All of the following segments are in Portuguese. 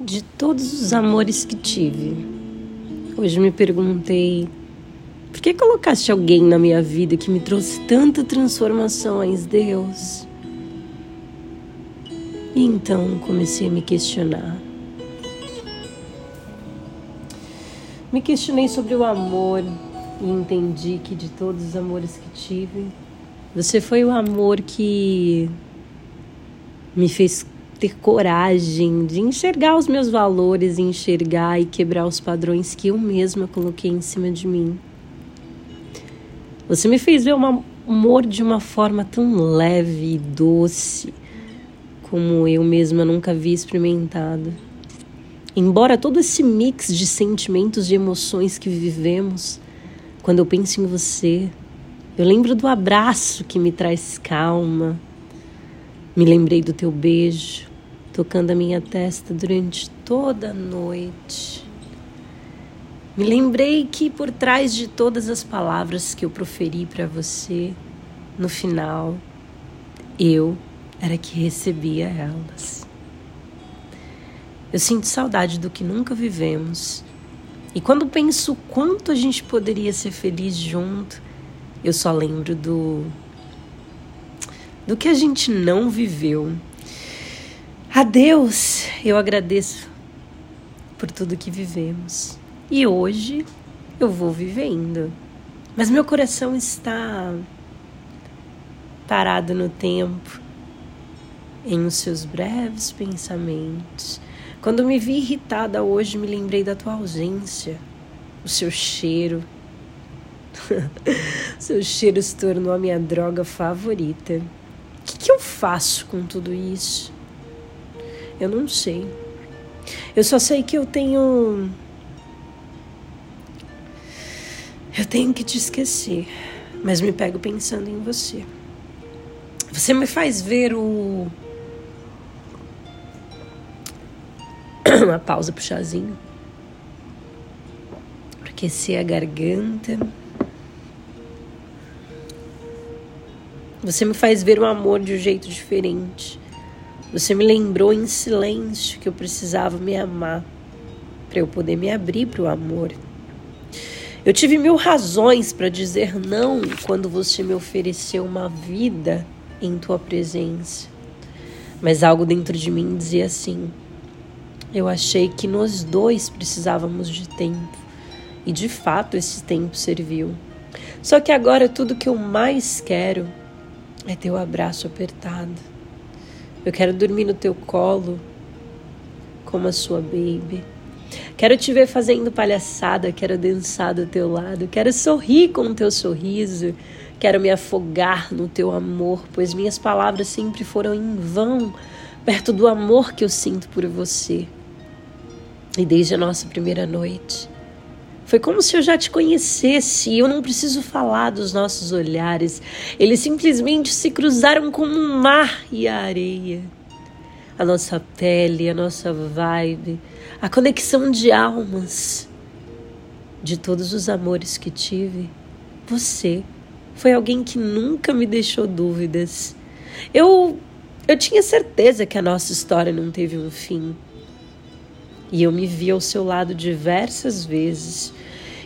de todos os amores que tive. Hoje me perguntei por que colocaste alguém na minha vida que me trouxe tantas transformações, Deus? E então comecei a me questionar. Me questionei sobre o amor e entendi que de todos os amores que tive, você foi o amor que me fez ter coragem de enxergar os meus valores, enxergar e quebrar os padrões que eu mesma coloquei em cima de mim. Você me fez ver o amor de uma forma tão leve e doce, como eu mesma nunca havia experimentado. Embora todo esse mix de sentimentos e emoções que vivemos, quando eu penso em você, eu lembro do abraço que me traz calma. Me lembrei do teu beijo, tocando a minha testa durante toda a noite. Me lembrei que por trás de todas as palavras que eu proferi para você, no final, eu era que recebia elas. Eu sinto saudade do que nunca vivemos. E quando penso quanto a gente poderia ser feliz junto, eu só lembro do do que a gente não viveu a Deus eu agradeço por tudo que vivemos. E hoje eu vou vivendo. Mas meu coração está parado no tempo, em os seus breves pensamentos. Quando me vi irritada hoje, me lembrei da tua ausência, o seu cheiro. seu cheiro se tornou a minha droga favorita. O que, que eu faço com tudo isso? Eu não sei. Eu só sei que eu tenho. Eu tenho que te esquecer, mas me pego pensando em você. Você me faz ver o. Uma pausa pro chazinho. Pra aquecer a garganta. Você me faz ver o amor de um jeito diferente. Você me lembrou em silêncio que eu precisava me amar para eu poder me abrir para o amor. Eu tive mil razões para dizer não quando você me ofereceu uma vida em tua presença. Mas algo dentro de mim dizia assim: eu achei que nós dois precisávamos de tempo. E de fato esse tempo serviu. Só que agora tudo que eu mais quero é teu abraço apertado eu quero dormir no teu colo como a sua baby. Quero te ver fazendo palhaçada, quero dançar do teu lado, quero sorrir com o teu sorriso, quero me afogar no teu amor, pois minhas palavras sempre foram em vão perto do amor que eu sinto por você. E desde a nossa primeira noite, foi como se eu já te conhecesse e eu não preciso falar dos nossos olhares. Eles simplesmente se cruzaram como um mar e a areia. A nossa pele, a nossa vibe, a conexão de almas. De todos os amores que tive, você foi alguém que nunca me deixou dúvidas. Eu eu tinha certeza que a nossa história não teve um fim. E eu me vi ao seu lado diversas vezes.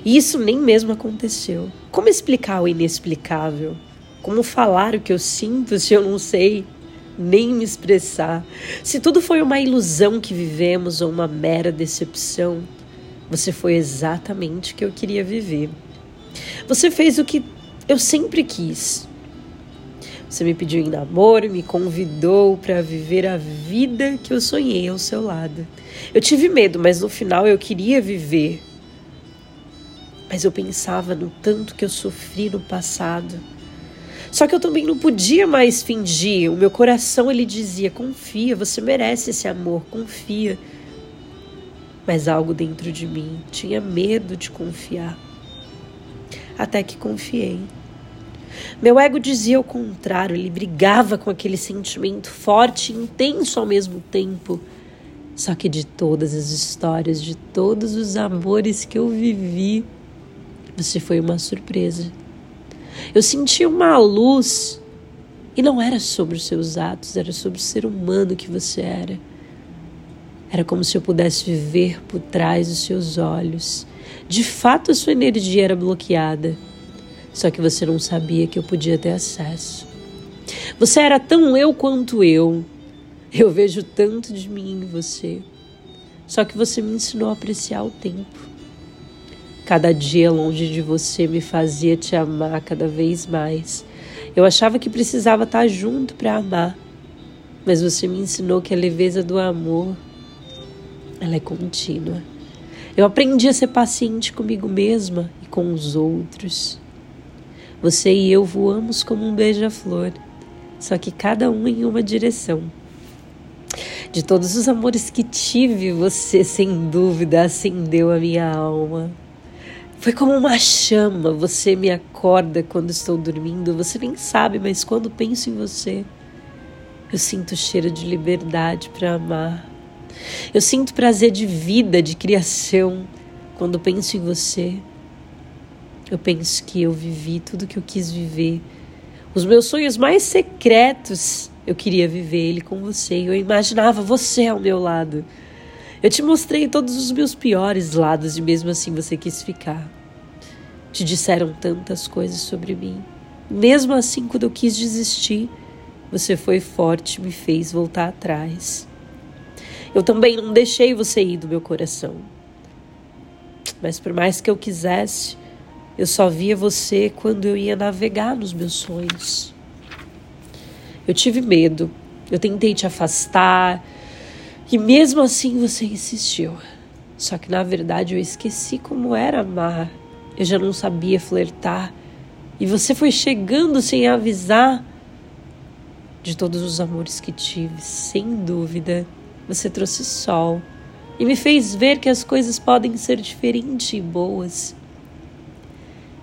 E isso nem mesmo aconteceu. Como explicar o inexplicável? Como falar o que eu sinto se eu não sei nem me expressar? Se tudo foi uma ilusão que vivemos ou uma mera decepção, você foi exatamente o que eu queria viver. Você fez o que eu sempre quis. Você me pediu em namoro, me convidou para viver a vida que eu sonhei ao seu lado. Eu tive medo, mas no final eu queria viver. Mas eu pensava no tanto que eu sofri no passado. Só que eu também não podia mais fingir. O meu coração ele dizia: "Confia, você merece esse amor, confia". Mas algo dentro de mim tinha medo de confiar. Até que confiei. Meu ego dizia o contrário, ele brigava com aquele sentimento forte e intenso ao mesmo tempo. Só que de todas as histórias, de todos os amores que eu vivi, você foi uma surpresa. Eu senti uma luz e não era sobre os seus atos, era sobre o ser humano que você era. Era como se eu pudesse viver por trás dos seus olhos. De fato, a sua energia era bloqueada. Só que você não sabia que eu podia ter acesso. Você era tão eu quanto eu. Eu vejo tanto de mim em você. Só que você me ensinou a apreciar o tempo. Cada dia longe de você me fazia te amar cada vez mais. Eu achava que precisava estar junto para amar, mas você me ensinou que a leveza do amor ela é contínua. Eu aprendi a ser paciente comigo mesma e com os outros. Você e eu voamos como um beija-flor, só que cada um em uma direção. De todos os amores que tive, você sem dúvida acendeu a minha alma. Foi como uma chama, você me acorda quando estou dormindo, você nem sabe, mas quando penso em você, eu sinto cheiro de liberdade para amar. Eu sinto prazer de vida, de criação. Quando penso em você, eu penso que eu vivi tudo que eu quis viver. Os meus sonhos mais secretos, eu queria viver ele com você. Eu imaginava você ao meu lado. Eu te mostrei todos os meus piores lados e mesmo assim você quis ficar. Te disseram tantas coisas sobre mim. Mesmo assim, quando eu quis desistir, você foi forte e me fez voltar atrás. Eu também não deixei você ir do meu coração. Mas por mais que eu quisesse, eu só via você quando eu ia navegar nos meus sonhos. Eu tive medo, eu tentei te afastar, e mesmo assim você insistiu. Só que na verdade eu esqueci como era amar. Eu já não sabia flertar. E você foi chegando sem avisar. De todos os amores que tive, sem dúvida, você trouxe sol e me fez ver que as coisas podem ser diferentes e boas.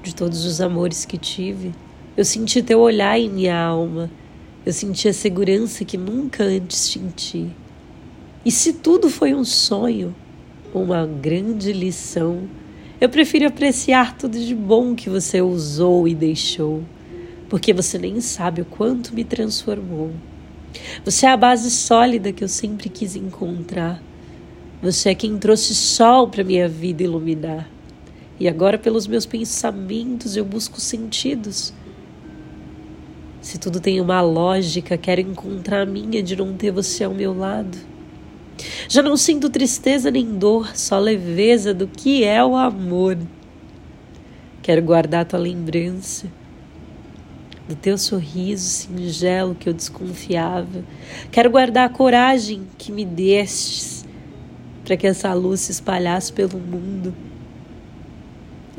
De todos os amores que tive, eu senti teu olhar em minha alma. Eu senti a segurança que nunca antes senti. E se tudo foi um sonho, uma grande lição, eu prefiro apreciar tudo de bom que você usou e deixou, porque você nem sabe o quanto me transformou. Você é a base sólida que eu sempre quis encontrar. Você é quem trouxe sol para minha vida iluminar. E agora, pelos meus pensamentos, eu busco sentidos. Se tudo tem uma lógica, quero encontrar a minha de não ter você ao meu lado. Já não sinto tristeza nem dor, só leveza do que é o amor. Quero guardar tua lembrança do teu sorriso singelo que eu desconfiava. Quero guardar a coragem que me destes para que essa luz se espalhasse pelo mundo.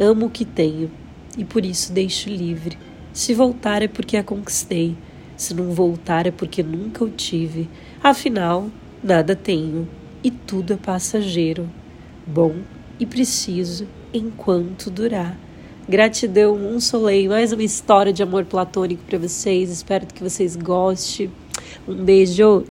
Amo o que tenho e por isso deixo livre. Se voltar é porque a conquistei, se não voltar é porque nunca o tive. Afinal, Nada tenho e tudo é passageiro, bom e preciso enquanto durar. Gratidão, um soleil, mais uma história de amor platônico para vocês. Espero que vocês gostem. Um beijo.